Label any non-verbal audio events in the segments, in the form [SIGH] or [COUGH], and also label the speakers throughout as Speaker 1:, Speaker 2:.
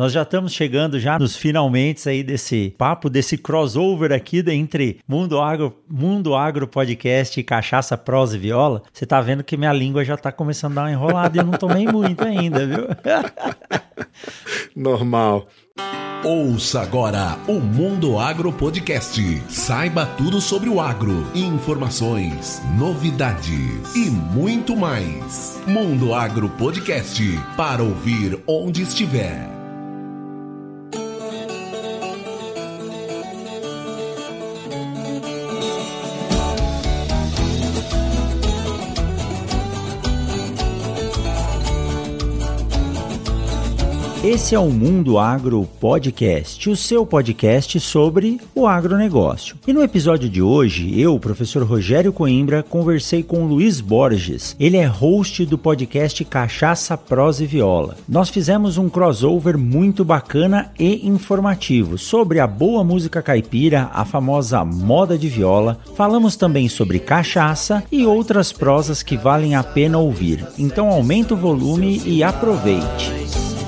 Speaker 1: Nós já estamos chegando já nos finalmente aí desse papo, desse crossover aqui entre Mundo Agro, Mundo Agro Podcast e Cachaça, Prosa e Viola. Você tá vendo que minha língua já tá começando a dar uma enrolada e eu não tomei muito ainda, viu? [LAUGHS]
Speaker 2: Normal.
Speaker 3: Ouça agora o Mundo Agro Podcast. Saiba tudo sobre o agro, informações, novidades e muito mais. Mundo Agro Podcast para ouvir onde estiver.
Speaker 1: Esse é o Mundo Agro Podcast, o seu podcast sobre o agronegócio. E no episódio de hoje, eu, professor Rogério Coimbra, conversei com Luiz Borges. Ele é host do podcast Cachaça, Prosa e Viola. Nós fizemos um crossover muito bacana e informativo sobre a boa música caipira, a famosa moda de viola. Falamos também sobre cachaça e outras prosas que valem a pena ouvir. Então aumenta o volume e aproveite.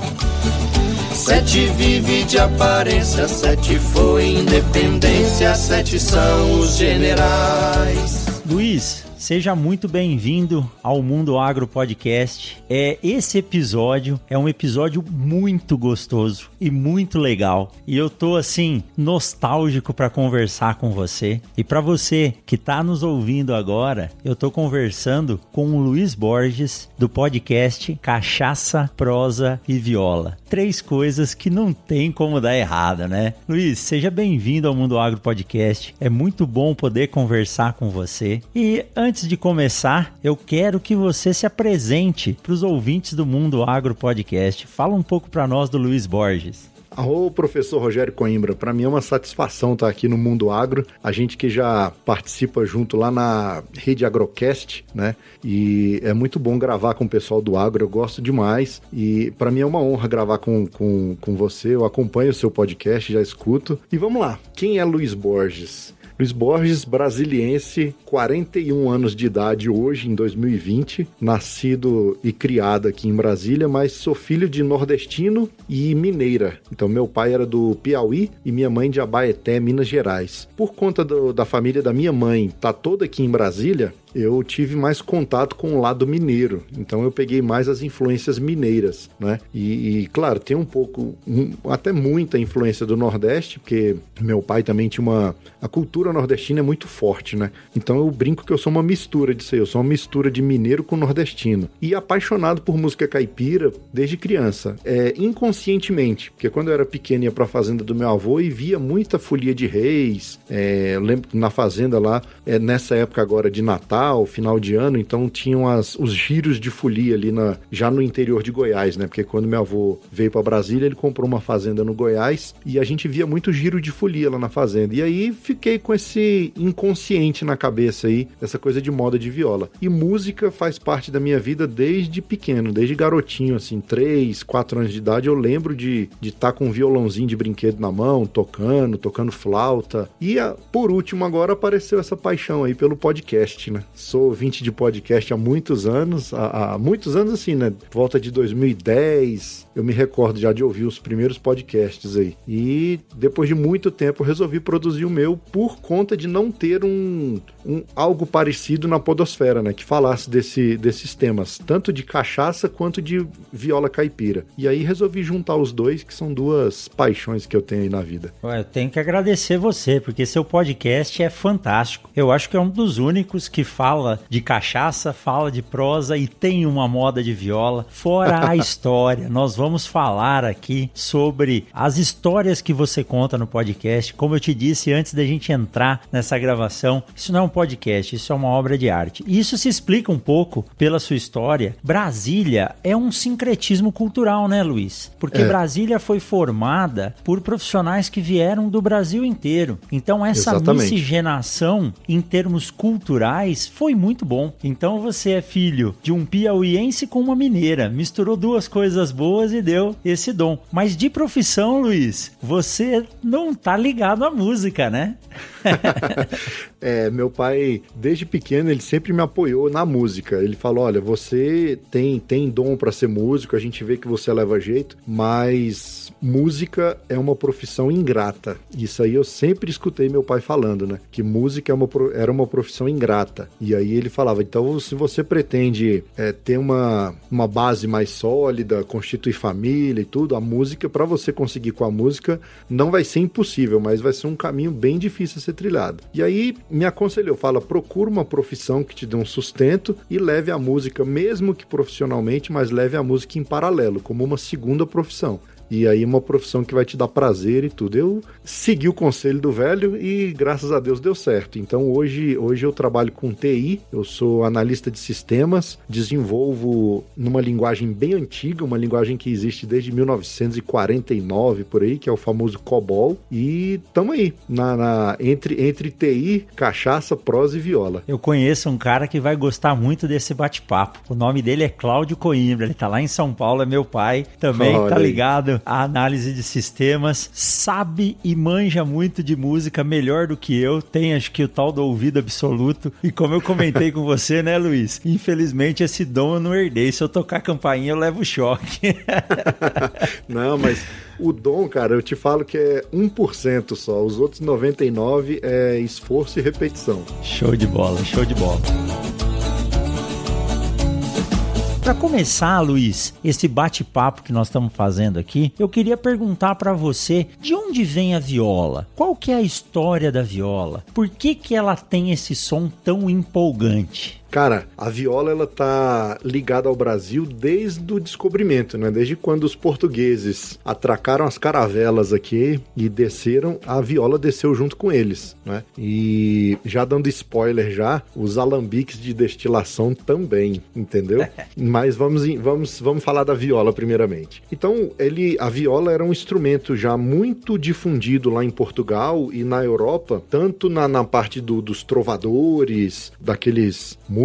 Speaker 4: Sete vive de aparência, sete foi independência, sete são os generais.
Speaker 1: Luiz, Seja muito bem-vindo ao Mundo Agro Podcast. É esse episódio é um episódio muito gostoso e muito legal. E eu tô assim nostálgico para conversar com você. E para você que tá nos ouvindo agora, eu tô conversando com o Luiz Borges do podcast Cachaça, Prosa e Viola. Três coisas que não tem como dar errado, né? Luiz, seja bem-vindo ao Mundo Agro Podcast. É muito bom poder conversar com você. E antes antes de começar, eu quero que você se apresente para os ouvintes do Mundo Agro Podcast. Fala um pouco para nós do Luiz Borges.
Speaker 2: Ô, professor Rogério Coimbra, para mim é uma satisfação estar aqui no Mundo Agro. A gente que já participa junto lá na rede Agrocast, né? E é muito bom gravar com o pessoal do agro, eu gosto demais. E para mim é uma honra gravar com, com, com você. Eu acompanho o seu podcast, já escuto. E vamos lá, quem é Luiz Borges? Luiz Borges, brasiliense, 41 anos de idade hoje, em 2020, nascido e criado aqui em Brasília, mas sou filho de nordestino e mineira. Então, meu pai era do Piauí e minha mãe de Abaeté, Minas Gerais. Por conta do, da família da minha mãe tá toda aqui em Brasília, eu tive mais contato com o lado mineiro. Então eu peguei mais as influências mineiras, né? E, e claro, tem um pouco, um, até muita influência do Nordeste, porque meu pai também tinha uma. A cultura nordestina é muito forte, né? Então eu brinco que eu sou uma mistura disso aí. Eu sou uma mistura de mineiro com nordestino. E apaixonado por música caipira desde criança. É, inconscientemente, porque quando eu era pequeno ia pra fazenda do meu avô e via muita folia de reis. É, lembro na fazenda lá, é, nessa época agora de Natal Natal, final de ano, então tinham as, os giros de folia ali na, já no interior de Goiás, né? Porque quando meu avô veio para Brasília, ele comprou uma fazenda no Goiás e a gente via muito giro de folia lá na fazenda. E aí fiquei com esse inconsciente na cabeça aí, essa coisa de moda de viola. E música faz parte da minha vida desde pequeno, desde garotinho, assim, 3, 4 anos de idade, eu lembro de estar de tá com um violãozinho de brinquedo na mão, tocando, tocando flauta. E a, por último, agora apareceu essa paixão aí pelo podcast, né? Sou ouvinte de podcast há muitos anos, há, há, muitos anos assim, né? Volta de 2010, eu me recordo já de ouvir os primeiros podcasts aí. E depois de muito tempo resolvi produzir o meu por conta de não ter um, um algo parecido na podosfera, né? Que falasse desse, desses temas, tanto de cachaça quanto de viola caipira. E aí resolvi juntar os dois, que são duas paixões que eu tenho aí na vida.
Speaker 1: Ué, eu tenho que agradecer você, porque seu podcast é fantástico. Eu acho que é um dos únicos que fala de cachaça, fala de prosa e tem uma moda de viola. Fora a [LAUGHS] história, nós vamos falar aqui sobre as histórias que você conta no podcast. Como eu te disse antes da gente entrar nessa gravação, isso não é um podcast, isso é uma obra de arte. E isso se explica um pouco pela sua história. Brasília é um sincretismo cultural, né, Luiz? Porque é. Brasília foi formada por profissionais que vieram do Brasil inteiro. Então essa Exatamente. miscigenação em termos culturais foi muito bom. Então você é filho de um piauiense com uma mineira, misturou duas coisas boas deu esse dom. Mas de profissão, Luiz, você não tá ligado à música, né? [LAUGHS]
Speaker 2: é, meu pai, desde pequeno, ele sempre me apoiou na música. Ele falou: olha, você tem, tem dom para ser músico, a gente vê que você leva jeito, mas música é uma profissão ingrata. Isso aí eu sempre escutei meu pai falando, né? Que música é uma, era uma profissão ingrata. E aí ele falava: então, se você pretende é, ter uma, uma base mais sólida, constituir família e tudo, a música, para você conseguir com a música, não vai ser impossível, mas vai ser um caminho bem difícil a ser trilhado. E aí me aconselhou: fala, procura uma profissão que te dê um sustento e leve a música, mesmo que profissionalmente, mas leve a música em paralelo, como uma segunda profissão. E aí uma profissão que vai te dar prazer e tudo. Eu segui o conselho do velho e graças a Deus deu certo. Então hoje, hoje eu trabalho com TI, eu sou analista de sistemas, desenvolvo numa linguagem bem antiga, uma linguagem que existe desde 1949 por aí, que é o famoso COBOL. E estamos aí, na, na, entre, entre TI, cachaça, prosa e viola.
Speaker 1: Eu conheço um cara que vai gostar muito desse bate-papo. O nome dele é Cláudio Coimbra, ele tá lá em São Paulo, é meu pai, também Olha tá ligado a análise de sistemas, sabe e manja muito de música melhor do que eu, tem acho que o tal do ouvido absoluto. E como eu comentei com você, né, Luiz? Infelizmente esse dom eu não herdei. Se eu tocar campainha, eu levo choque. [LAUGHS]
Speaker 2: não, mas o dom, cara, eu te falo que é 1% só. Os outros 99% é esforço e repetição.
Speaker 1: Show de bola, show de bola. Para começar, Luiz, esse bate-papo que nós estamos fazendo aqui, eu queria perguntar para você de onde vem a viola? Qual que é a história da viola? Por que que ela tem esse som tão empolgante?
Speaker 2: Cara, a viola ela tá ligada ao Brasil desde o descobrimento, né? Desde quando os portugueses atracaram as caravelas aqui e desceram, a viola desceu junto com eles, né? E já dando spoiler já, os alambiques de destilação também, entendeu? [LAUGHS] Mas vamos vamos vamos falar da viola primeiramente. Então, ele a viola era um instrumento já muito difundido lá em Portugal e na Europa, tanto na, na parte do, dos trovadores, daqueles músicos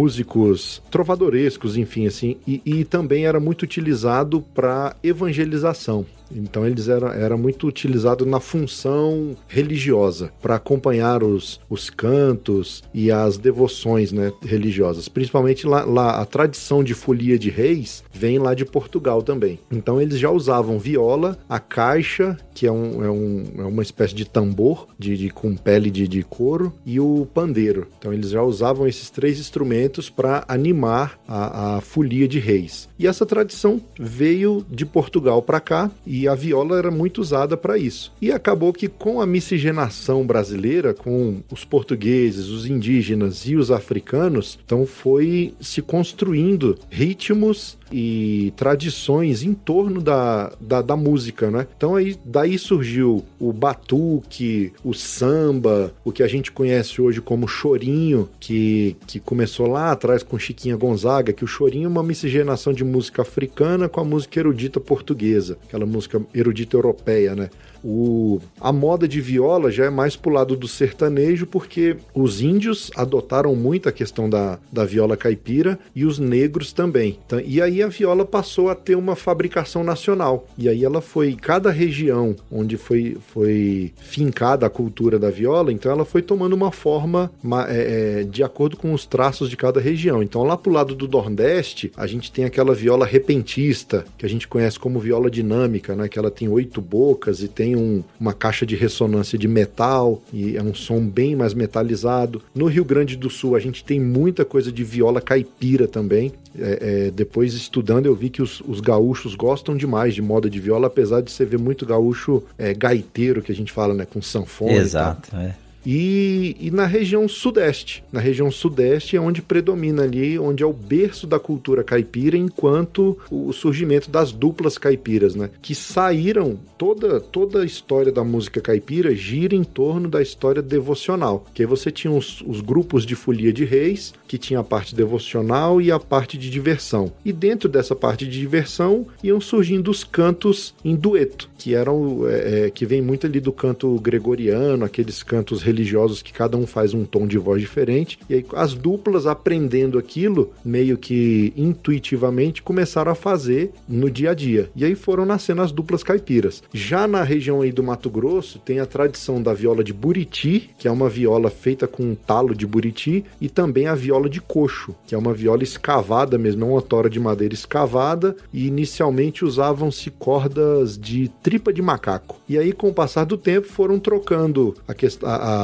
Speaker 2: trovadorescos, enfim, assim, e, e também era muito utilizado para evangelização. Então eles eram era muito utilizado na função religiosa para acompanhar os, os cantos e as devoções né, religiosas. Principalmente lá, lá, a tradição de folia de reis vem lá de Portugal também. Então eles já usavam viola, a caixa, que é, um, é, um, é uma espécie de tambor de, de com pele de, de couro, e o pandeiro. Então eles já usavam esses três instrumentos para animar a, a folia de reis. E essa tradição veio de Portugal para cá e e a viola era muito usada para isso. E acabou que com a miscigenação brasileira, com os portugueses, os indígenas e os africanos, então foi se construindo ritmos e tradições em torno da, da, da, música, né? Então aí daí surgiu o batuque, o samba, o que a gente conhece hoje como chorinho, que, que começou lá atrás com Chiquinha Gonzaga, que o chorinho é uma miscigenação de música africana com a música erudita portuguesa, aquela música erudita europeia, né? O, a moda de viola já é mais pro lado do sertanejo, porque os índios adotaram muito a questão da, da viola caipira e os negros também. Então, e aí a viola passou a ter uma fabricação nacional. E aí ela foi, cada região onde foi, foi fincada a cultura da viola, então ela foi tomando uma forma é, é, de acordo com os traços de cada região. Então lá pro lado do Nordeste, a gente tem aquela viola repentista, que a gente conhece como viola dinâmica, né? Que ela tem oito bocas e tem tem um, uma caixa de ressonância de metal e é um som bem mais metalizado. No Rio Grande do Sul a gente tem muita coisa de viola caipira também. É, é, depois estudando eu vi que os, os, gaúchos gostam demais de moda de viola, apesar de você ver muito gaúcho é, gaiteiro que a gente fala, né, com sanfona.
Speaker 1: Exato, é.
Speaker 2: E, e, na região sudeste. Na região sudeste é onde predomina ali, onde é o berço da cultura caipira, enquanto o surgimento das duplas caipiras, né? Que saíram, toda, toda a história da música caipira gira em torno da história devocional. Que aí você tinha os, os grupos de folia de reis, que tinha a parte devocional e a parte de diversão. E dentro dessa parte de diversão iam surgindo os cantos em dueto, que eram é, é que vem muito ali do canto gregoriano, aqueles cantos religiosos que cada um faz um tom de voz diferente. E aí as duplas aprendendo aquilo, meio que intuitivamente, começaram a fazer no dia a dia. E aí foram nascendo as duplas caipiras. Já na região aí do Mato Grosso, tem a tradição da viola de buriti, que é uma viola feita com um talo de buriti, e também a viola de coxo, que é uma viola escavada mesmo, é uma tora de madeira escavada, e inicialmente usavam-se cordas de tripa de macaco. E aí, com o passar do tempo, foram trocando a, que a, a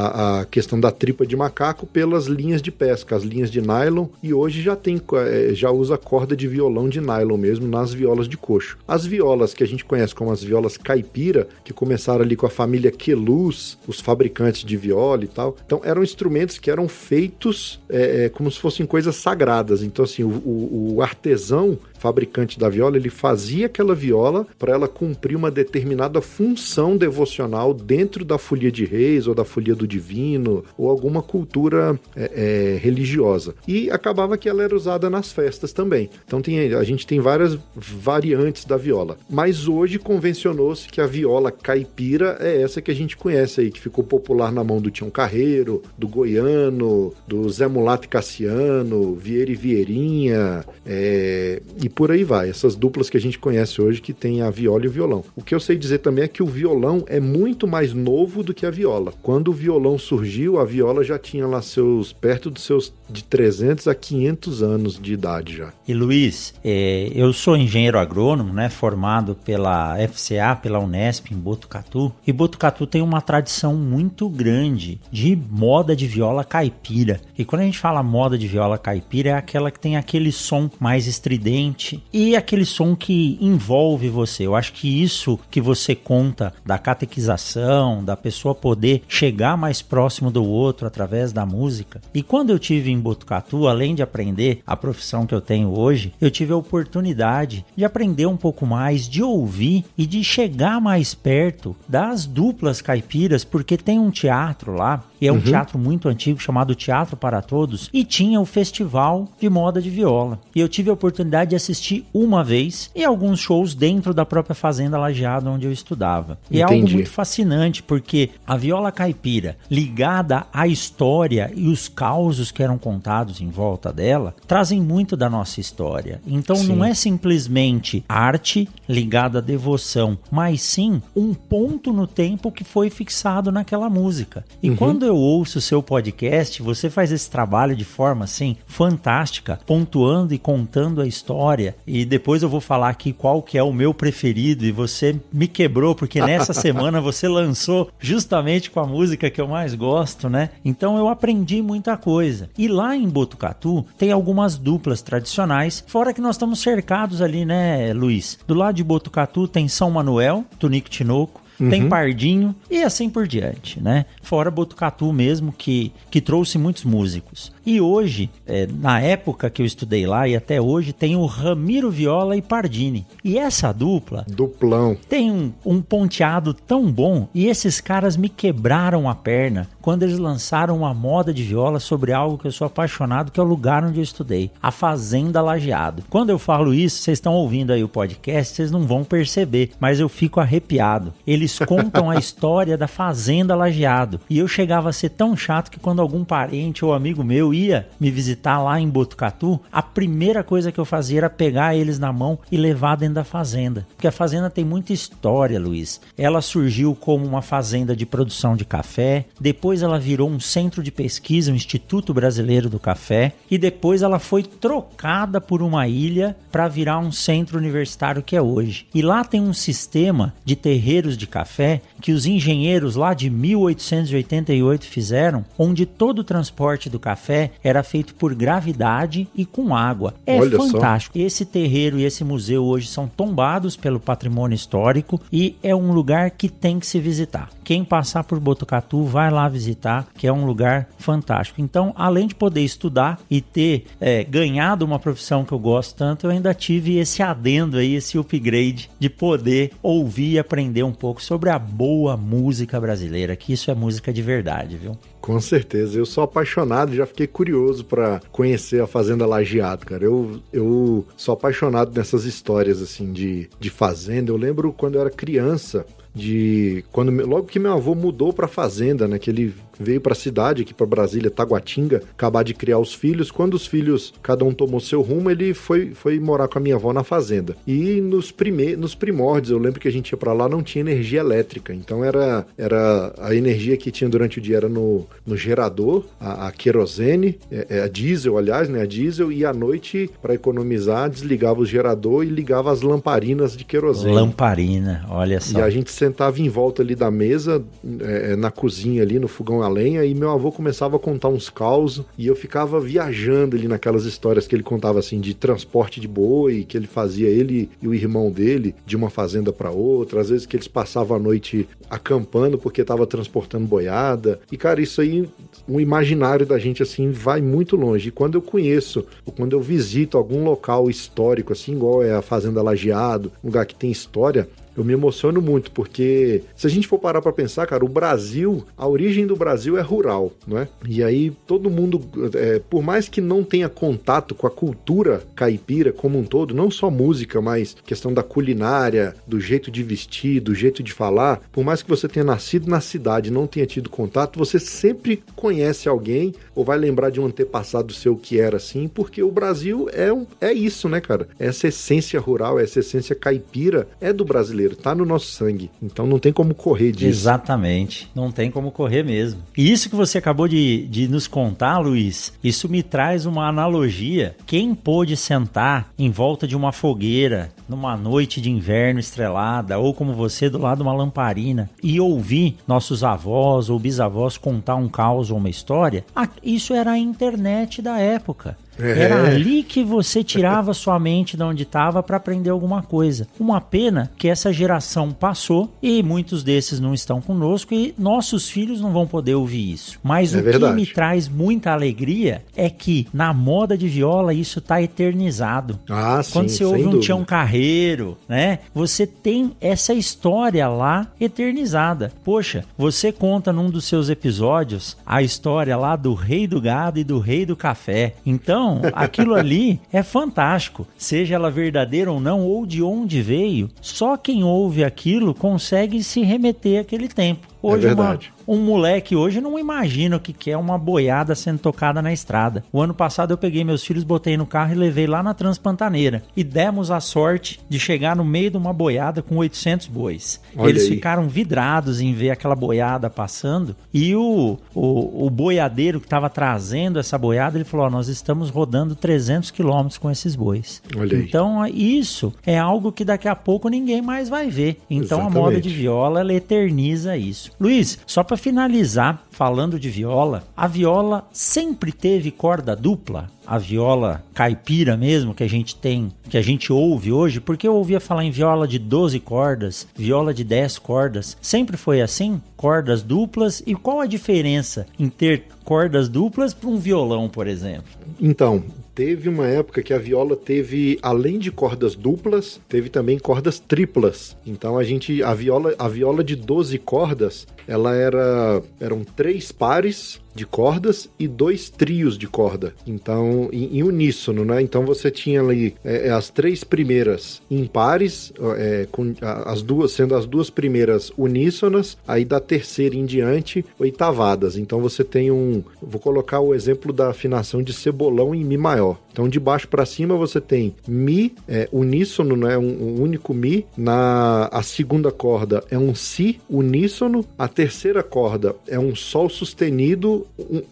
Speaker 2: questão da tripa de macaco pelas linhas de pesca, as linhas de nylon, e hoje já tem é, já usa corda de violão de nylon mesmo nas violas de coxo. As violas que a gente conhece como as violas caipira, que começaram ali com a família Queluz, os fabricantes de viola e tal, então eram instrumentos que eram feitos é como se fossem coisas sagradas. Então, assim, o, o, o artesão fabricante da viola, ele fazia aquela viola para ela cumprir uma determinada função devocional dentro da folia de reis ou da folia do divino ou alguma cultura é, é, religiosa. E acabava que ela era usada nas festas também. Então tem, a gente tem várias variantes da viola. Mas hoje convencionou-se que a viola caipira é essa que a gente conhece aí, que ficou popular na mão do Tião Carreiro, do Goiano, do Zé Mulato Cassiano, Vieira e Vieirinha, é, e por aí vai. Essas duplas que a gente conhece hoje que tem a viola e o violão. O que eu sei dizer também é que o violão é muito mais novo do que a viola. Quando o violão surgiu, a viola já tinha lá seus perto dos seus de 300 a 500 anos de idade já.
Speaker 1: E Luiz, é, eu sou engenheiro agrônomo, né, formado pela FCA, pela Unesp em Botucatu, e Botucatu tem uma tradição muito grande de moda de viola caipira. E quando a gente fala moda de viola caipira é aquela que tem aquele som mais estridente e aquele som que envolve você. Eu acho que isso que você conta da catequização, da pessoa poder chegar mais próximo do outro através da música. E quando eu tive em Botucatu, além de aprender a profissão que eu tenho hoje, eu tive a oportunidade de aprender um pouco mais, de ouvir e de chegar mais perto das duplas caipiras, porque tem um teatro lá e é um uhum. teatro muito antigo chamado Teatro para Todos, e tinha o Festival de Moda de Viola. E eu tive a oportunidade de assistir uma vez e alguns shows dentro da própria Fazenda Lajeado onde eu estudava. E Entendi. é algo muito fascinante, porque a viola caipira, ligada à história e os causos que eram contados em volta dela, trazem muito da nossa história. Então sim. não é simplesmente arte ligada à devoção, mas sim um ponto no tempo que foi fixado naquela música. E uhum. quando eu ouço o seu podcast, você faz esse trabalho de forma assim fantástica, pontuando e contando a história. E depois eu vou falar aqui qual que é o meu preferido e você me quebrou porque nessa [LAUGHS] semana você lançou justamente com a música que eu mais gosto, né? Então eu aprendi muita coisa. E lá em Botucatu tem algumas duplas tradicionais, fora que nós estamos cercados ali, né, Luiz? Do lado de Botucatu tem São Manuel, Tunico Tinoco, Uhum. Tem Pardinho e assim por diante, né? Fora Botucatu mesmo, que, que trouxe muitos músicos. E hoje, é, na época que eu estudei lá e até hoje, tem o Ramiro Viola e Pardini. E essa dupla...
Speaker 2: Duplão.
Speaker 1: Tem um, um ponteado tão bom e esses caras me quebraram a perna quando eles lançaram uma moda de viola sobre algo que eu sou apaixonado, que é o lugar onde eu estudei, a Fazenda Lajeado. Quando eu falo isso, vocês estão ouvindo aí o podcast, vocês não vão perceber, mas eu fico arrepiado. Eles contam a [LAUGHS] história da Fazenda Lajeado. E eu chegava a ser tão chato que quando algum parente ou amigo meu ia me visitar lá em Botucatu, a primeira coisa que eu fazia era pegar eles na mão e levar dentro da fazenda. Porque a fazenda tem muita história, Luiz. Ela surgiu como uma fazenda de produção de café, depois ela virou um centro de pesquisa, um Instituto Brasileiro do Café, e depois ela foi trocada por uma ilha para virar um centro universitário que é hoje. E lá tem um sistema de terreiros de café que os engenheiros lá de 1888 fizeram, onde todo o transporte do café era feito por gravidade e com água. É Olha fantástico. Só. Esse terreiro e esse museu hoje são tombados pelo patrimônio histórico e é um lugar que tem que se visitar. Quem passar por Botucatu vai lá visitar visitar, que é um lugar fantástico. Então, além de poder estudar e ter é, ganhado uma profissão que eu gosto tanto, eu ainda tive esse adendo aí, esse upgrade de poder ouvir e aprender um pouco sobre a boa música brasileira, que isso é música de verdade, viu?
Speaker 2: Com certeza, eu sou apaixonado e já fiquei curioso para conhecer a Fazenda Lajeado, cara. Eu, eu sou apaixonado nessas histórias assim de, de fazenda. Eu lembro quando eu era criança, de quando logo que meu avô mudou para fazenda, né, que ele veio para a cidade, aqui para Brasília, Taguatinga, acabar de criar os filhos. Quando os filhos, cada um tomou seu rumo, ele foi, foi morar com a minha avó na fazenda. E nos, prime, nos primórdios, eu lembro que a gente ia para lá, não tinha energia elétrica. Então era, era a energia que tinha durante o dia era no, no gerador, a, a querosene, é, é, a diesel, aliás, né, a diesel, e à noite, para economizar, desligava o gerador e ligava as lamparinas de querosene.
Speaker 1: Lamparina, olha só.
Speaker 2: E a gente sentava em volta ali da mesa, é, é na cozinha ali, no fogão a lenha e meu avô começava a contar uns causos e eu ficava viajando ali naquelas histórias que ele contava assim de transporte de boi, que ele fazia ele e o irmão dele de uma fazenda para outra, às vezes que eles passavam a noite acampando porque estava transportando boiada. E cara, isso aí o imaginário da gente assim vai muito longe. E quando eu conheço, ou quando eu visito algum local histórico assim, igual é a Fazenda Lajeado, um lugar que tem história, eu me emociono muito, porque se a gente for parar para pensar, cara, o Brasil, a origem do Brasil é rural, não é? E aí todo mundo, é, por mais que não tenha contato com a cultura caipira como um todo, não só música, mas questão da culinária, do jeito de vestir, do jeito de falar, por mais que você tenha nascido na cidade não tenha tido contato, você sempre conhece alguém ou vai lembrar de um antepassado seu que era assim, porque o Brasil é, um, é isso, né, cara? Essa essência rural, essa essência caipira é do brasileiro brasileiro, tá no nosso sangue. Então não tem como correr disso.
Speaker 1: Exatamente, não tem como correr mesmo. E isso que você acabou de, de nos contar, Luiz, isso me traz uma analogia. Quem pôde sentar em volta de uma fogueira numa noite de inverno estrelada, ou como você do lado de uma lamparina, e ouvir nossos avós ou bisavós contar um caos ou uma história, isso era a internet da época. É. Era ali que você tirava [LAUGHS] sua mente de onde estava para aprender alguma coisa. Uma pena que essa geração passou e muitos desses não estão conosco e nossos filhos não vão poder ouvir isso. Mas é o verdade. que me traz muita alegria é que na moda de viola isso está eternizado.
Speaker 2: Ah,
Speaker 1: Quando
Speaker 2: sim,
Speaker 1: você ouve um. Tião Carreiro, né? Você tem essa história lá eternizada. Poxa, você conta num dos seus episódios a história lá do rei do gado e do rei do café. Então então, aquilo ali é fantástico, seja ela verdadeira ou não, ou de onde veio. Só quem ouve aquilo consegue se remeter àquele tempo. Hoje, é. Uma, um moleque hoje não imagina o que é uma boiada sendo tocada na estrada. O ano passado eu peguei meus filhos, botei no carro e levei lá na Transpantaneira. E demos a sorte de chegar no meio de uma boiada com 800 bois. Olha Eles aí. ficaram vidrados em ver aquela boiada passando. E o, o, o boiadeiro que estava trazendo essa boiada, ele falou: oh, Nós estamos rodando 300 quilômetros com esses bois. Olha então, aí. isso é algo que daqui a pouco ninguém mais vai ver. Então, Exatamente. a moda de viola ela eterniza isso. Luiz, só para finalizar, falando de viola, a viola sempre teve corda dupla? A viola caipira mesmo que a gente tem, que a gente ouve hoje, porque eu ouvia falar em viola de 12 cordas, viola de 10 cordas. Sempre foi assim? Cordas duplas? E qual a diferença em ter cordas duplas para um violão, por exemplo?
Speaker 2: Então, teve uma época que a viola teve, além de cordas duplas, teve também cordas triplas. Então a gente, a viola, a viola de 12 cordas, ela era, eram três pares de cordas e dois trios de corda. Então, em, em uníssono, né? Então você tinha ali é, é as três primeiras em pares, é, com as duas sendo as duas primeiras uníssonas, aí da terceira em diante oitavadas. Então você tem um, vou colocar o exemplo da afinação de cebolão em mi maior. Então de baixo para cima você tem mi é, uníssono, né? Um, um único mi. Na a segunda corda é um si uníssono. A terceira corda é um sol sustenido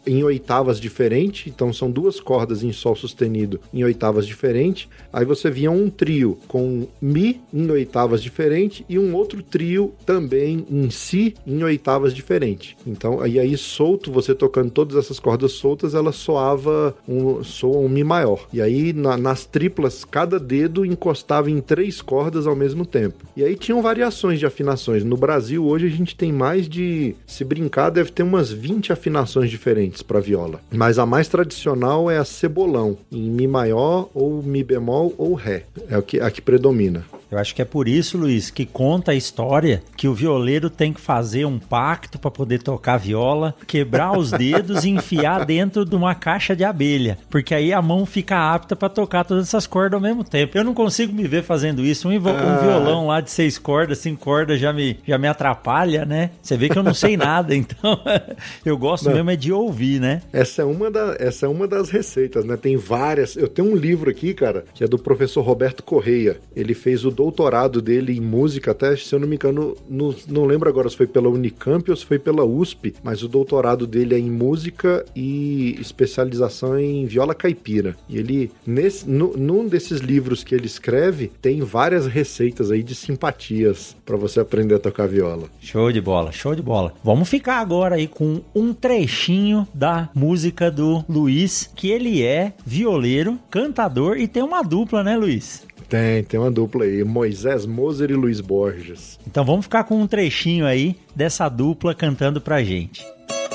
Speaker 2: em oitavas diferentes, então são duas cordas em sol sustenido em oitavas diferentes. Aí você via um trio com mi em oitavas diferentes e um outro trio também em si em oitavas diferentes. Então, aí aí solto, você tocando todas essas cordas soltas, ela soava um soa um mi maior. E aí na, nas triplas, cada dedo encostava em três cordas ao mesmo tempo. E aí tinham variações de afinações. No Brasil hoje a gente tem mais de, se brincar, deve ter umas 20 afinações diferentes para viola. Mas a mais tradicional é a cebolão, em mi maior ou mi bemol ou ré. É o que a que predomina.
Speaker 1: Eu acho que é por isso, Luiz, que conta a história que o violeiro tem que fazer um pacto para poder tocar viola, quebrar os [LAUGHS] dedos e enfiar dentro de uma caixa de abelha, porque aí a mão fica apta para tocar todas essas cordas ao mesmo tempo. Eu não consigo me ver fazendo isso. Um, um ah. violão lá de seis cordas, cinco cordas já me, já me atrapalha, né? Você vê que eu não sei nada, [LAUGHS] então [LAUGHS] eu gosto não. mesmo é de ouvir, né?
Speaker 2: Essa é uma da, essa é uma das receitas, né? Tem várias. Eu tenho um livro aqui, cara, que é do professor Roberto Correia. Ele fez o doutorado dele em música, até se eu não me engano, não, não lembro agora se foi pela Unicamp ou se foi pela USP, mas o doutorado dele é em música e especialização em viola caipira. E ele, nesse, no, num desses livros que ele escreve, tem várias receitas aí de simpatias para você aprender a tocar viola.
Speaker 1: Show de bola, show de bola. Vamos ficar agora aí com um trechinho da música do Luiz, que ele é violeiro, cantador e tem uma dupla, né, Luiz?
Speaker 2: Tem, tem uma dupla aí, Moisés Moser e Luiz Borges.
Speaker 1: Então vamos ficar com um trechinho aí dessa dupla cantando pra gente.
Speaker 4: A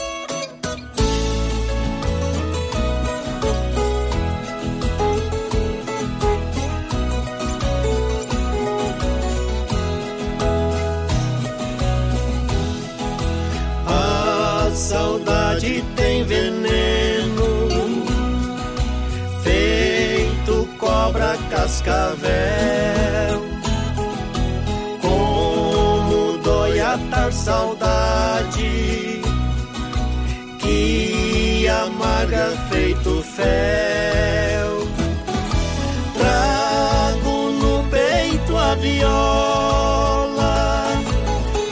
Speaker 4: dói a tar saudade que amarga feito fel. Trago no peito a viola,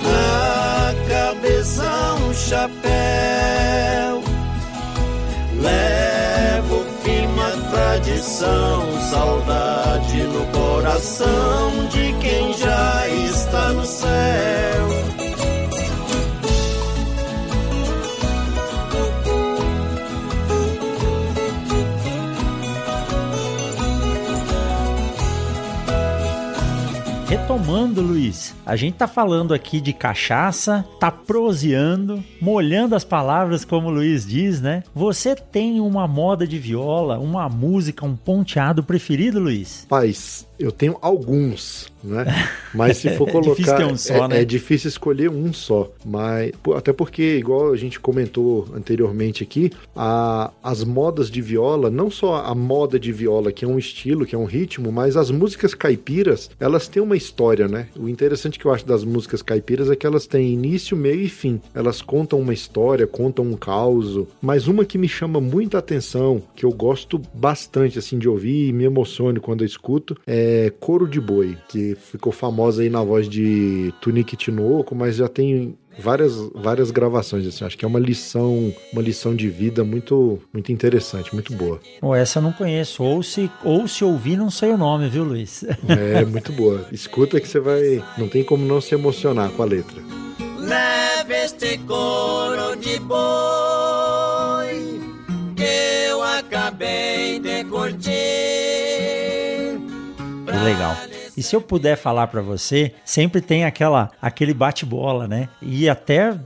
Speaker 4: na cabeça um chapéu. Levo firma tradição, saudade no coração de quem já está no céu.
Speaker 1: Retomando, Luiz, a gente tá falando aqui de cachaça, tá proseando, molhando as palavras, como o Luiz diz, né? Você tem uma moda de viola, uma música, um ponteado preferido, Luiz?
Speaker 2: Paz, eu tenho alguns, né? Mas se for colocar. [LAUGHS] é difícil ter um só, é, né? É difícil escolher um só. Mas. Até porque, igual a gente comentou anteriormente aqui, a, as modas de viola, não só a moda de viola, que é um estilo, que é um ritmo, mas as músicas caipiras, elas têm uma história, né? O interessante que eu acho das músicas caipiras é que elas têm início, meio e fim. Elas contam uma história, contam um caos. Mas uma que me chama muita atenção, que eu gosto bastante assim de ouvir e me emociono quando eu escuto, é é Coro de Boi, que ficou famosa aí na voz de Tunique Tinoco, mas já tem várias, várias gravações assim. Acho que é uma lição, uma lição de vida muito muito interessante, muito boa.
Speaker 1: Oh, essa eu não conheço. Ou se ou se ouvir, não sei o nome, viu, Luiz?
Speaker 2: É [LAUGHS] muito boa. Escuta que você vai, não tem como não se emocionar com a letra.
Speaker 4: Leve este coro de boi
Speaker 1: legal. E se eu puder falar para você, sempre tem aquela aquele bate-bola, né? E até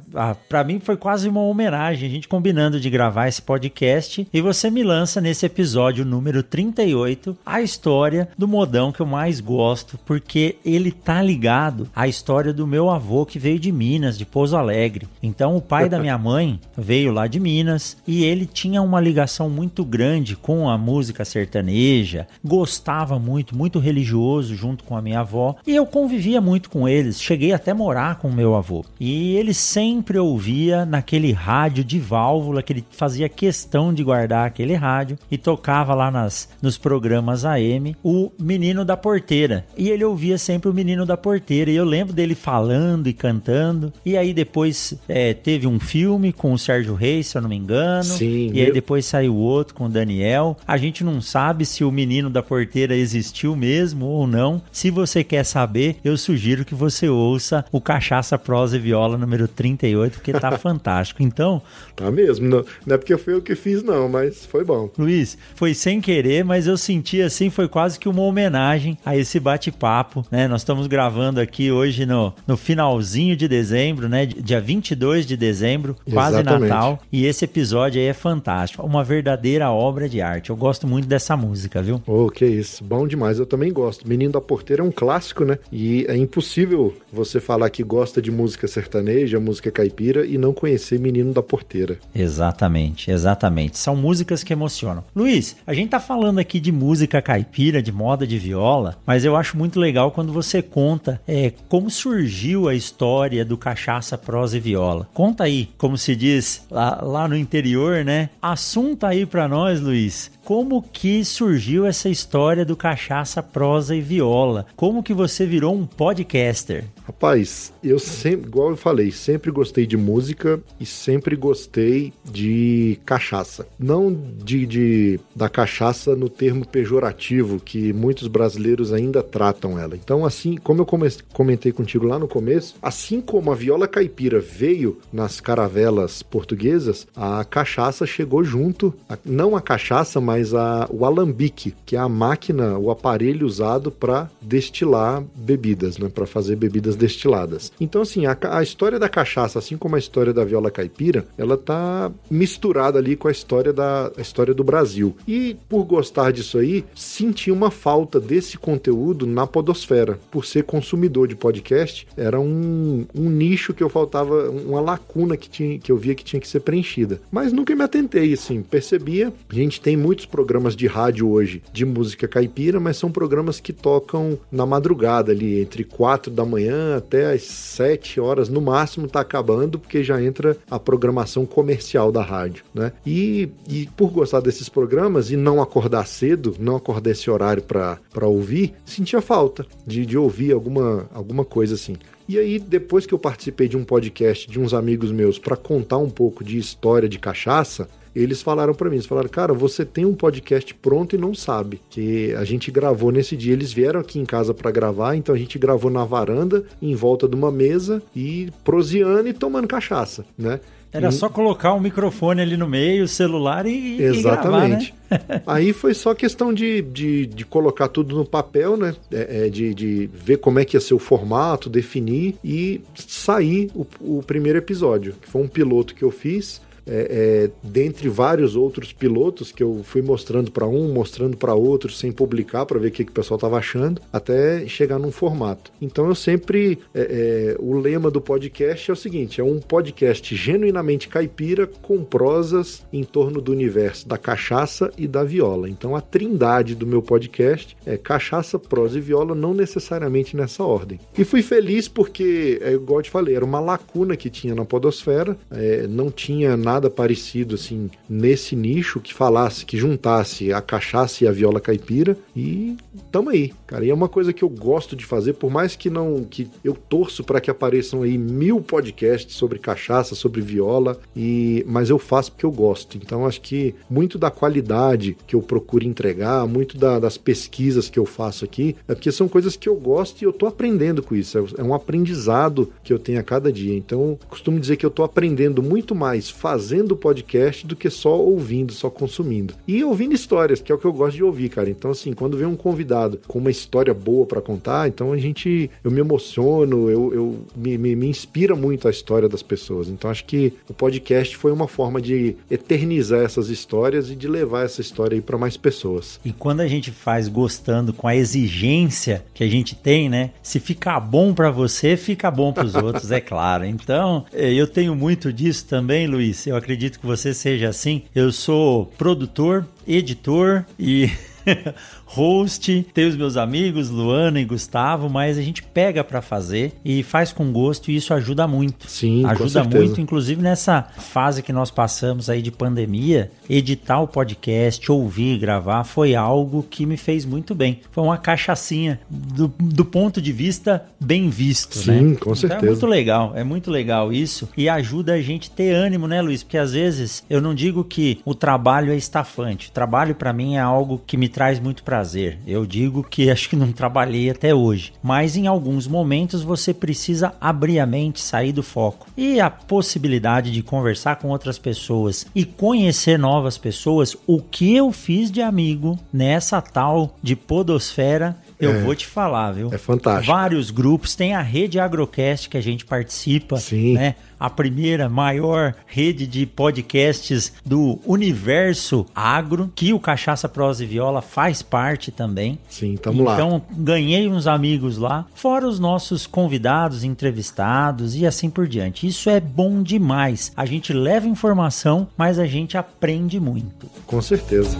Speaker 1: para mim foi quase uma homenagem, a gente combinando de gravar esse podcast e você me lança nesse episódio número 38 a história do modão que eu mais gosto, porque ele tá ligado à história do meu avô que veio de Minas, de Pouso Alegre. Então o pai da minha [LAUGHS] mãe veio lá de Minas e ele tinha uma ligação muito grande com a música sertaneja, gostava muito, muito religioso junto junto com a minha avó e eu convivia muito com eles. Cheguei até morar com meu avô. E ele sempre ouvia naquele rádio de válvula que ele fazia questão de guardar aquele rádio e tocava lá nas nos programas AM o Menino da Porteira. E ele ouvia sempre o Menino da Porteira. E eu lembro dele falando e cantando. E aí depois é, teve um filme com o Sérgio Reis, se eu não me engano.
Speaker 2: Sim,
Speaker 1: e aí depois saiu outro com o Daniel. A gente não sabe se o Menino da Porteira existiu mesmo ou não. Se você quer saber, eu sugiro que você ouça o Cachaça, Prosa e Viola número 38, porque tá [LAUGHS] fantástico. Então.
Speaker 2: Tá mesmo. Não, não é porque foi eu que fiz, não, mas foi bom.
Speaker 1: Luiz, foi sem querer, mas eu senti assim, foi quase que uma homenagem a esse bate-papo, né? Nós estamos gravando aqui hoje no, no finalzinho de dezembro, né? Dia 22 de dezembro, quase
Speaker 2: Exatamente.
Speaker 1: Natal. E esse episódio aí é fantástico. Uma verdadeira obra de arte. Eu gosto muito dessa música, viu?
Speaker 2: Oh, que isso. Bom demais. Eu também gosto. Menino da Porteira Porteira é um clássico, né? E é impossível você falar que gosta de música sertaneja, música caipira e não conhecer Menino da Porteira.
Speaker 1: Exatamente, exatamente. São músicas que emocionam. Luiz, a gente tá falando aqui de música caipira, de moda de viola, mas eu acho muito legal quando você conta é, como surgiu a história do cachaça, prosa e viola. Conta aí, como se diz lá, lá no interior, né? Assunta aí pra nós, Luiz como que surgiu essa história do cachaça, prosa e viola? Como que você virou um podcaster?
Speaker 2: Rapaz, eu sempre, igual eu falei, sempre gostei de música e sempre gostei de cachaça. Não de, de da cachaça no termo pejorativo que muitos brasileiros ainda tratam ela. Então, assim, como eu comentei contigo lá no começo, assim como a viola caipira veio nas caravelas portuguesas, a cachaça chegou junto, não a cachaça, mas a, o alambique, que é a máquina, o aparelho usado para destilar bebidas, né, para fazer bebidas destiladas. Então, assim, a, a, história da cachaça, assim como a história da viola caipira, ela tá misturada ali com a história da a história do Brasil. E por gostar disso aí, senti uma falta desse conteúdo na podosfera. Por ser consumidor de podcast, era um, um nicho que eu faltava, uma lacuna que, tinha, que eu via que tinha que ser preenchida. Mas nunca me atentei, assim, percebia. A gente tem muitos programas de rádio hoje de música caipira, mas são programas que tocam na madrugada ali, entre quatro da manhã até as 7 horas no máximo tá acabando, porque já entra a programação comercial da rádio, né? E, e por gostar desses programas e não acordar cedo, não acordar esse horário para ouvir, sentia falta de, de ouvir alguma, alguma coisa assim. E aí, depois que eu participei de um podcast de uns amigos meus para contar um pouco de história de cachaça, eles falaram para mim, eles falaram, cara, você tem um podcast pronto e não sabe, que a gente gravou nesse dia, eles vieram aqui em casa para gravar, então a gente gravou na varanda, em volta de uma mesa e proseando e tomando cachaça, né?
Speaker 1: Era só colocar um microfone ali no meio, celular e,
Speaker 2: Exatamente.
Speaker 1: E gravar, né? [LAUGHS]
Speaker 2: Aí foi só questão de, de, de colocar tudo no papel, né? É, é, de, de ver como é que ia ser o formato, definir e sair o, o primeiro episódio, que foi um piloto que eu fiz é, é, dentre vários outros pilotos que eu fui mostrando para um, mostrando para outro, sem publicar, para ver o que, que o pessoal estava achando, até chegar num formato. Então eu sempre. É, é, o lema do podcast é o seguinte: é um podcast genuinamente caipira com prosas em torno do universo da cachaça e da viola. Então a trindade do meu podcast é cachaça, prosa e viola, não necessariamente nessa ordem. E fui feliz porque, é, igual eu te falei, era uma lacuna que tinha na Podosfera, é, não tinha nada nada parecido assim nesse nicho que falasse, que juntasse a cachaça e a viola caipira e tamo aí, cara. E é uma coisa que eu gosto de fazer, por mais que não que eu torço para que apareçam aí mil podcasts sobre cachaça, sobre viola e mas eu faço porque eu gosto. Então acho que muito da qualidade que eu procuro entregar, muito da, das pesquisas que eu faço aqui, é porque são coisas que eu gosto e eu tô aprendendo com isso. É, é um aprendizado que eu tenho a cada dia. Então costumo dizer que eu tô aprendendo muito mais fazendo fazendo podcast do que só ouvindo, só consumindo. E ouvindo histórias, que é o que eu gosto de ouvir, cara. Então, assim, quando vem um convidado com uma história boa para contar, então a gente, eu me emociono, eu, eu me, me, me, inspira muito a história das pessoas. Então, acho que o podcast foi uma forma de eternizar essas histórias e de levar essa história aí para mais pessoas.
Speaker 1: E quando a gente faz gostando com a exigência que a gente tem, né? Se ficar bom para você, fica bom para os outros, é claro. Então, eh, eu tenho muito disso também, Luiz. Eu acredito que você seja assim. Eu sou produtor, editor e [LAUGHS] host, tenho os meus amigos, Luana e Gustavo, mas a gente pega para fazer e faz com gosto e isso ajuda muito.
Speaker 2: Sim,
Speaker 1: ajuda muito, inclusive nessa fase que nós passamos aí de pandemia, editar o podcast, ouvir, gravar foi algo que me fez muito bem. Foi uma cachaçinha do, do ponto de vista bem visto,
Speaker 2: Sim,
Speaker 1: né?
Speaker 2: com certeza.
Speaker 1: Então é muito legal, é muito legal isso e ajuda a gente ter ânimo, né, Luiz? Porque às vezes eu não digo que o trabalho é estafante. O trabalho para mim é algo que me traz muito prazer prazer. Eu digo que acho que não trabalhei até hoje, mas em alguns momentos você precisa abrir a mente, sair do foco. E a possibilidade de conversar com outras pessoas e conhecer novas pessoas, o que eu fiz de amigo nessa tal de podosfera eu é. vou te falar, viu?
Speaker 2: É fantástico.
Speaker 1: Vários grupos, tem a rede Agrocast que a gente participa,
Speaker 2: Sim.
Speaker 1: né? A primeira maior rede de podcasts do universo agro, que o Cachaça Prosa e Viola faz parte também.
Speaker 2: Sim, tamo lá.
Speaker 1: Então, ganhei uns amigos lá, fora os nossos convidados, entrevistados e assim por diante. Isso é bom demais. A gente leva informação, mas a gente aprende muito.
Speaker 2: Com certeza.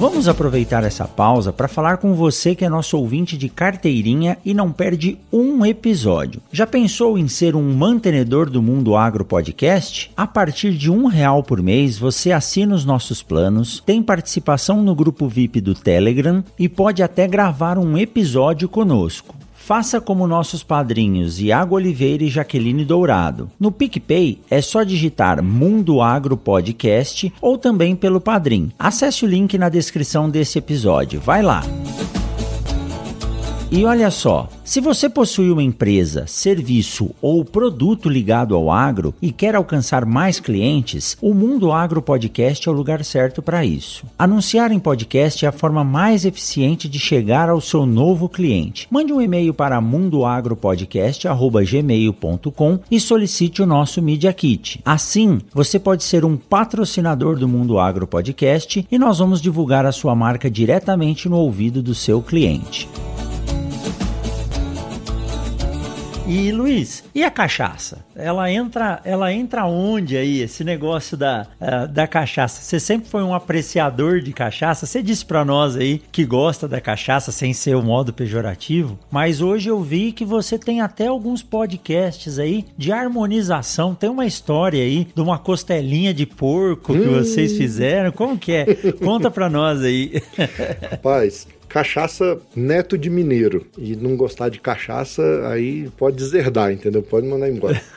Speaker 1: Vamos aproveitar essa pausa para falar com você que é nosso ouvinte de carteirinha e não perde um episódio. Já pensou em ser um mantenedor do Mundo Agro Podcast? A partir de um real por mês você assina os nossos planos, tem participação no grupo VIP do Telegram e pode até gravar um episódio conosco. Faça como nossos padrinhos Iago Oliveira e Jaqueline Dourado. No PicPay é só digitar Mundo Agro Podcast ou também pelo Padrim. Acesse o link na descrição desse episódio. Vai lá! E olha só, se você possui uma empresa, serviço ou produto ligado ao agro e quer alcançar mais clientes, o Mundo Agro Podcast é o lugar certo para isso. Anunciar em podcast é a forma mais eficiente de chegar ao seu novo cliente. Mande um e-mail para mundoagropodcast@gmail.com e solicite o nosso Media Kit. Assim, você pode ser um patrocinador do Mundo Agro Podcast e nós vamos divulgar a sua marca diretamente no ouvido do seu cliente. E Luiz, e a cachaça? Ela entra, ela entra onde aí esse negócio da, uh, da cachaça? Você sempre foi um apreciador de cachaça? Você disse para nós aí que gosta da cachaça sem ser o modo pejorativo, mas hoje eu vi que você tem até alguns podcasts aí de harmonização. Tem uma história aí de uma costelinha de porco que hum. vocês fizeram. Como que é? Conta para nós aí. [LAUGHS]
Speaker 2: Rapaz, cachaça neto de mineiro e não gostar de cachaça, aí pode deserdar, entendeu? Pode mandar embora. [LAUGHS]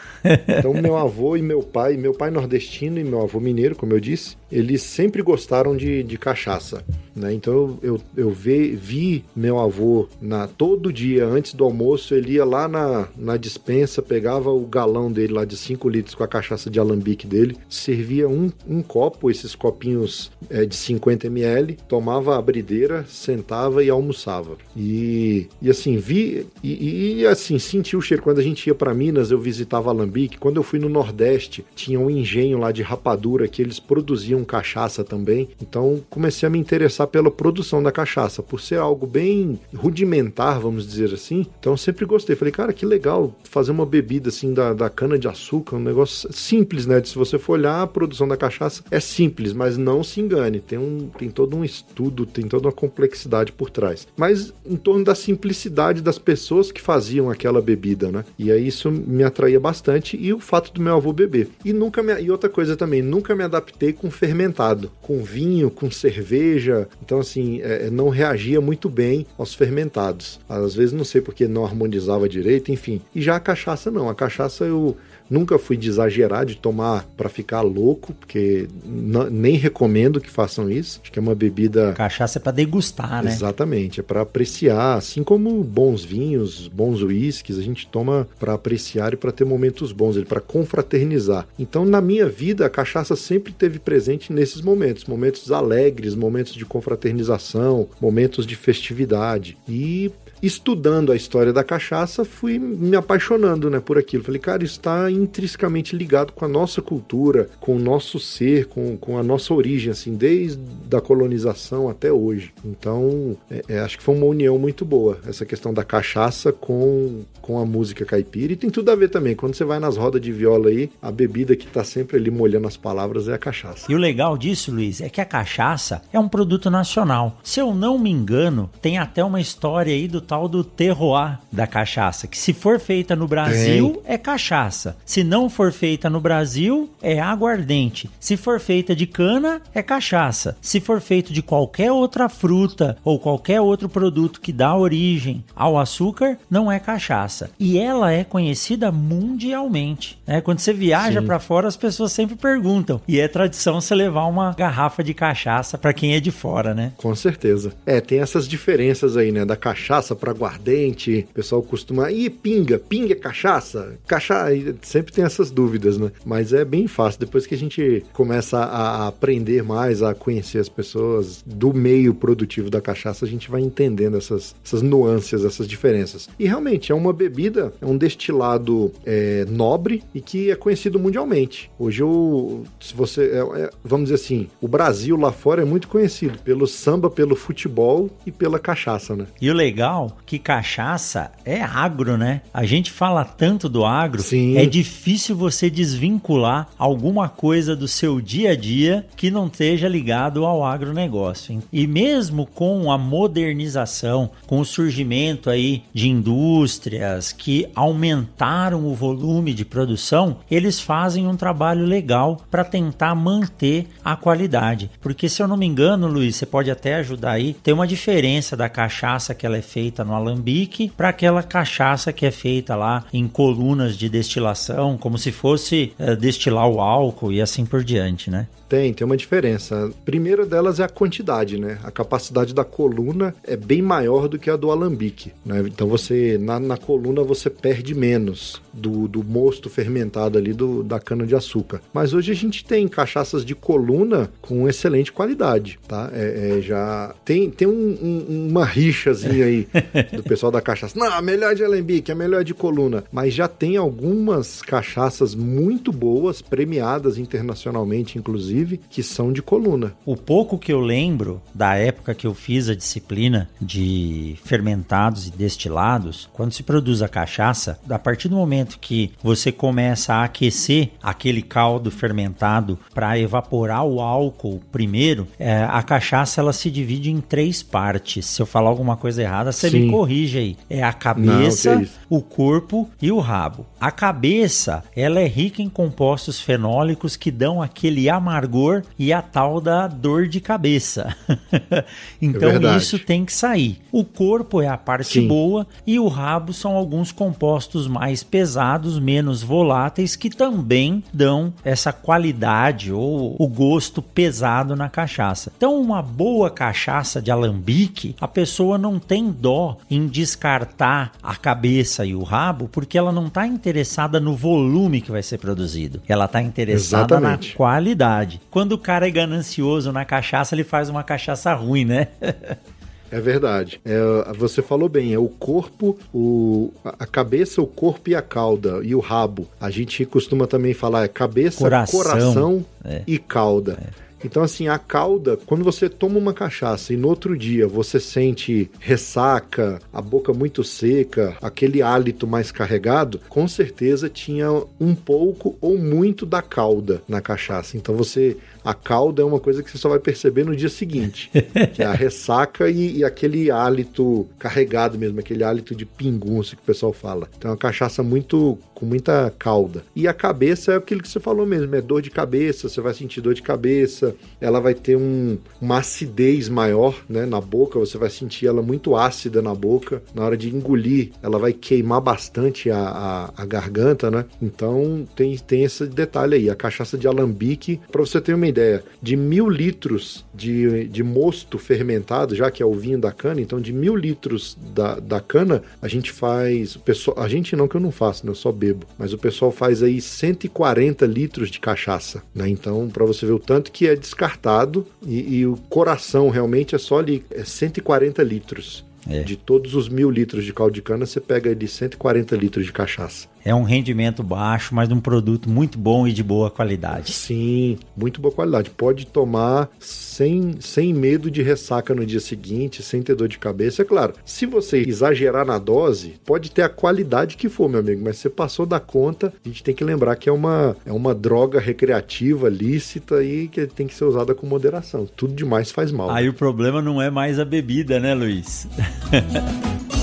Speaker 2: Então, meu avô e meu pai, meu pai nordestino e meu avô mineiro, como eu disse, eles sempre gostaram de, de cachaça. Né? Então eu, eu vi, meu avô na, todo dia antes do almoço, ele ia lá na, na dispensa, pegava o galão dele lá de 5 litros com a cachaça de alambique dele, servia um, um copo, esses copinhos é, de 50 ml, tomava a brideira, sentava e almoçava. E, e assim, vi e, e assim, senti o cheiro. Quando a gente ia para Minas, eu visitava Alambique. Quando eu fui no Nordeste, tinha um engenho lá de rapadura que eles produziam cachaça também. Então comecei a me interessar interessar pela produção da cachaça, por ser algo bem rudimentar, vamos dizer assim. Então sempre gostei. Falei, cara, que legal fazer uma bebida assim da, da cana de açúcar, um negócio simples, né? Se você for olhar a produção da cachaça, é simples, mas não se engane. Tem, um, tem todo um estudo, tem toda uma complexidade por trás. Mas em torno da simplicidade das pessoas que faziam aquela bebida, né? E aí isso me atraía bastante e o fato do meu avô beber. E nunca me, e outra coisa também, nunca me adaptei com fermentado, com vinho, com cerveja, então, assim, é, é, não reagia muito bem aos fermentados. Às vezes, não sei porque não harmonizava direito, enfim. E já a cachaça, não. A cachaça eu Nunca fui de exagerar, de tomar para ficar louco, porque nem recomendo que façam isso. Acho que é uma bebida.
Speaker 1: Cachaça é para degustar, né?
Speaker 2: Exatamente, é para apreciar, assim como bons vinhos, bons uísques, a gente toma para apreciar e para ter momentos bons, para confraternizar. Então, na minha vida, a cachaça sempre teve presente nesses momentos, momentos alegres, momentos de confraternização, momentos de festividade. E estudando a história da cachaça, fui me apaixonando né, por aquilo. Falei, cara, isso está intrinsecamente ligado com a nossa cultura, com o nosso ser, com, com a nossa origem, assim, desde a colonização até hoje. Então, é, é, acho que foi uma união muito boa, essa questão da cachaça com, com a música caipira. E tem tudo a ver também. Quando você vai nas rodas de viola aí, a bebida que está sempre ali molhando as palavras é a cachaça.
Speaker 1: E o legal disso, Luiz, é que a cachaça é um produto nacional. Se eu não me engano, tem até uma história aí do tal do terroir da cachaça, que se for feita no Brasil Tem. é cachaça, se não for feita no Brasil é aguardente, se for feita de cana é cachaça, se for feito de qualquer outra fruta ou qualquer outro produto que dá origem ao açúcar não é cachaça e ela é conhecida mundialmente. Né? Quando você viaja para fora as pessoas sempre perguntam e é tradição você levar uma garrafa de cachaça para quem é de fora, né?
Speaker 2: Com certeza. É, tem essas diferenças aí, né, da cachaça para aguardente. O pessoal costuma. E pinga? Pinga é cachaça? Cachaça. Sempre tem essas dúvidas, né? Mas é bem fácil. Depois que a gente começa a aprender mais, a conhecer as pessoas do meio produtivo da cachaça, a gente vai entendendo essas, essas nuances, essas diferenças. E realmente é uma bebida, é um destilado é, nobre e que é conhecido mundialmente. Hoje, o, se você. É, é, vamos dizer assim, o Brasil lá fora é muito conhecido pelo samba, pelo futebol e pela cachaça, né?
Speaker 1: E o legal que cachaça é agro, né? A gente fala tanto do agro,
Speaker 2: Sim.
Speaker 1: é difícil você desvincular alguma coisa do seu dia a dia que não esteja ligado ao agronegócio. E mesmo com a modernização, com o surgimento aí de indústrias que aumentaram o volume de produção, eles fazem um trabalho legal para tentar manter a qualidade. Porque se eu não me engano, Luiz, você pode até ajudar aí, tem uma diferença da cachaça que ela é feita no alambique para aquela cachaça que é feita lá em colunas de destilação, como se fosse uh, destilar o álcool e assim por diante, né?
Speaker 2: Tem, tem uma diferença. A primeira delas é a quantidade, né? A capacidade da coluna é bem maior do que a do alambique, né? Então você, na, na coluna, você perde menos do, do mosto fermentado ali do, da cana de açúcar. Mas hoje a gente tem cachaças de coluna com excelente qualidade, tá? É, é já tem, tem um, um, uma rixazinha aí do pessoal da cachaça. Não, a melhor de alambique, a melhor de coluna. Mas já tem algumas cachaças muito boas, premiadas internacionalmente, inclusive inclusive, que são de coluna.
Speaker 1: O pouco que eu lembro da época que eu fiz a disciplina de fermentados e destilados, quando se produz a cachaça, a partir do momento que você começa a aquecer aquele caldo fermentado para evaporar o álcool primeiro, é, a cachaça ela se divide em três partes. Se eu falar alguma coisa errada, você Sim. me corrige aí. É a cabeça, Não, o corpo e o rabo. A cabeça, ela é rica em compostos fenólicos que dão aquele amargor amargor e a tal da dor de cabeça. [LAUGHS] então é isso tem que sair. O corpo é a parte Sim. boa e o rabo são alguns compostos mais pesados, menos voláteis, que também dão essa qualidade ou o gosto pesado na cachaça. Então, uma boa cachaça de alambique, a pessoa não tem dó em descartar a cabeça e o rabo, porque ela não está interessada no volume que vai ser produzido. Ela está interessada Exatamente. na qualidade. Quando o cara é ganancioso na cachaça, ele faz uma cachaça ruim, né?
Speaker 2: É verdade. É, você falou bem, é o corpo, o, a cabeça, o corpo e a cauda, e o rabo. A gente costuma também falar é cabeça, coração, coração é. e cauda. É. Então, assim, a cauda, quando você toma uma cachaça e no outro dia você sente ressaca, a boca muito seca, aquele hálito mais carregado, com certeza tinha um pouco ou muito da cauda na cachaça. Então, você a cauda é uma coisa que você só vai perceber no dia seguinte, que é a ressaca e, e, aquele hálito carregado mesmo, aquele hálito de pingunço que o pessoal fala. Então é uma cachaça muito com muita cauda. E a cabeça é aquilo que você falou mesmo, é dor de cabeça, você vai sentir dor de cabeça, ela vai ter um, uma acidez maior, né, na boca, você vai sentir ela muito ácida na boca. Na hora de engolir, ela vai queimar bastante a, a, a garganta, né? Então tem, tem esse detalhe aí. A cachaça de alambique, para você ter uma ideia, de mil litros de, de mosto fermentado, já que é o vinho da cana, então de mil litros da, da cana, a gente faz. Pessoal, a gente não, que eu não faço, né? Eu só bebo. Mas o pessoal faz aí 140 litros de cachaça, né? Então, para você ver o tanto que é descartado e, e o coração realmente é só ali, é 140 litros. É. De todos os mil litros de caldo de cana, você pega de 140 litros de cachaça
Speaker 1: é um rendimento baixo, mas um produto muito bom e de boa qualidade.
Speaker 2: Sim, muito boa qualidade. Pode tomar sem, sem medo de ressaca no dia seguinte, sem ter dor de cabeça. É claro, se você exagerar na dose, pode ter a qualidade que for, meu amigo, mas você passou da conta, a gente tem que lembrar que é uma, é uma droga recreativa, lícita e que tem que ser usada com moderação. Tudo demais faz mal.
Speaker 1: Aí o problema não é mais a bebida, né, Luiz? [LAUGHS]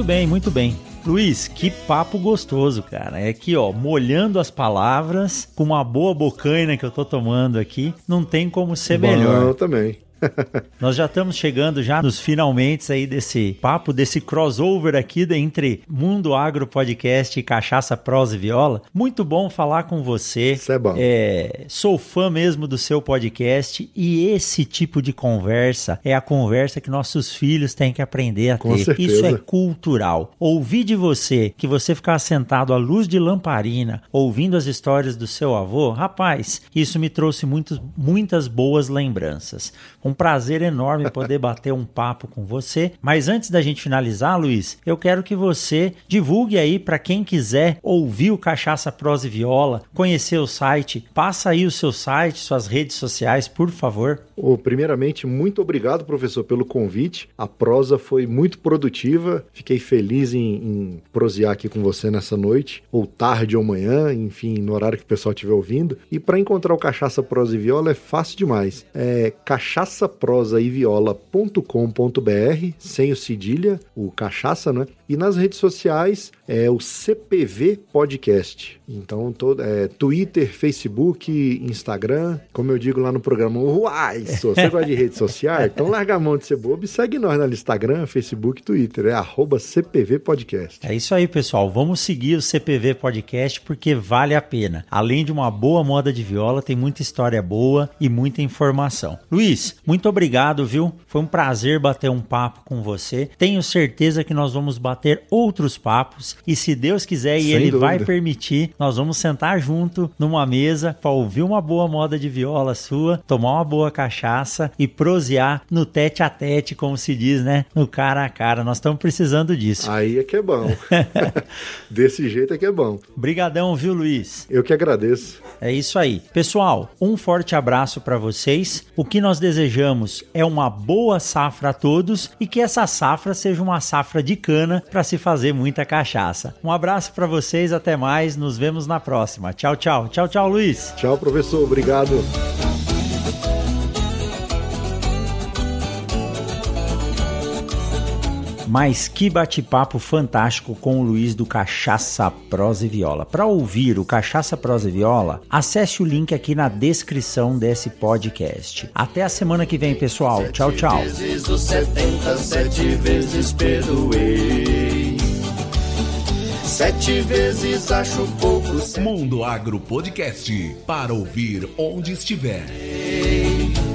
Speaker 1: Muito bem, muito bem. Luiz, que papo gostoso, cara. É aqui, ó, molhando as palavras, com uma boa bocaina que eu tô tomando aqui, não tem como ser
Speaker 2: Bom,
Speaker 1: melhor.
Speaker 2: Eu também. [LAUGHS]
Speaker 1: Nós já estamos chegando já nos finalmente aí desse papo, desse crossover aqui entre Mundo Agro Podcast e Cachaça Prosa e Viola. Muito bom falar com você.
Speaker 2: Isso é bom.
Speaker 1: É, sou fã mesmo do seu podcast e esse tipo de conversa é a conversa que nossos filhos têm que aprender a
Speaker 2: Com
Speaker 1: ter.
Speaker 2: certeza.
Speaker 1: Isso é cultural. Ouvir de você que você ficar sentado à luz de lamparina ouvindo as histórias do seu avô, rapaz, isso me trouxe muitos, muitas boas lembranças. Um prazer enorme poder [LAUGHS] bater um papo com você. Mas antes da gente finalizar, Luiz, eu quero que você divulgue aí para quem quiser ouvir o Cachaça Prosa e Viola, conhecer o site, passa aí o seu site, suas redes sociais, por favor.
Speaker 2: Ô, primeiramente, muito obrigado, professor, pelo convite. A prosa foi muito produtiva. Fiquei feliz em, em prosear aqui com você nessa noite, ou tarde ou manhã, enfim, no horário que o pessoal estiver ouvindo. E para encontrar o Cachaça Prosa e Viola é fácil demais. É cachaçaprosaeviola.com.br, sem o cedilha, o cachaça, né? E nas redes sociais é o CPV Podcast. Então, todo, é, Twitter, Facebook, Instagram. Como eu digo lá no programa, uai, só, você gosta de rede social? Então larga a mão de ser bobo e segue nós no Instagram, Facebook, Twitter. É arroba CPV Podcast.
Speaker 1: É isso aí, pessoal. Vamos seguir o CPV Podcast porque vale a pena. Além de uma boa moda de viola, tem muita história boa e muita informação. Luiz, muito obrigado, viu? Foi um prazer bater um papo com você. Tenho certeza que nós vamos bater outros papos e se Deus quiser e
Speaker 2: Sem
Speaker 1: ele
Speaker 2: dúvida.
Speaker 1: vai permitir, nós vamos sentar junto numa mesa para ouvir uma boa moda de viola sua, tomar uma boa cachaça e prosear no tete a tete, como se diz, né? No cara a cara. Nós estamos precisando disso.
Speaker 2: Aí é que é bom. [LAUGHS] Desse jeito é que é bom.
Speaker 1: Brigadão, viu, Luiz?
Speaker 2: Eu que agradeço.
Speaker 1: É isso aí. Pessoal, um forte abraço para vocês. O que nós desejamos é uma boa safra a todos e que essa safra seja uma safra de cana para se fazer muita cachaça. Um abraço para vocês, até mais, nos vemos na próxima. Tchau, tchau. Tchau, tchau, Luiz.
Speaker 2: Tchau, professor. Obrigado.
Speaker 1: Mas que bate-papo fantástico com o Luiz do Cachaça Prosa e Viola. Para ouvir o Cachaça Prosa e Viola, acesse o link aqui na descrição desse podcast. Até a semana que vem, pessoal. Tchau, tchau.
Speaker 4: Sete vezes os 70, sete vezes perdoei. Sete vezes acho pouco,
Speaker 3: Mundo Agro Podcast. Para ouvir onde estiver.
Speaker 4: vezes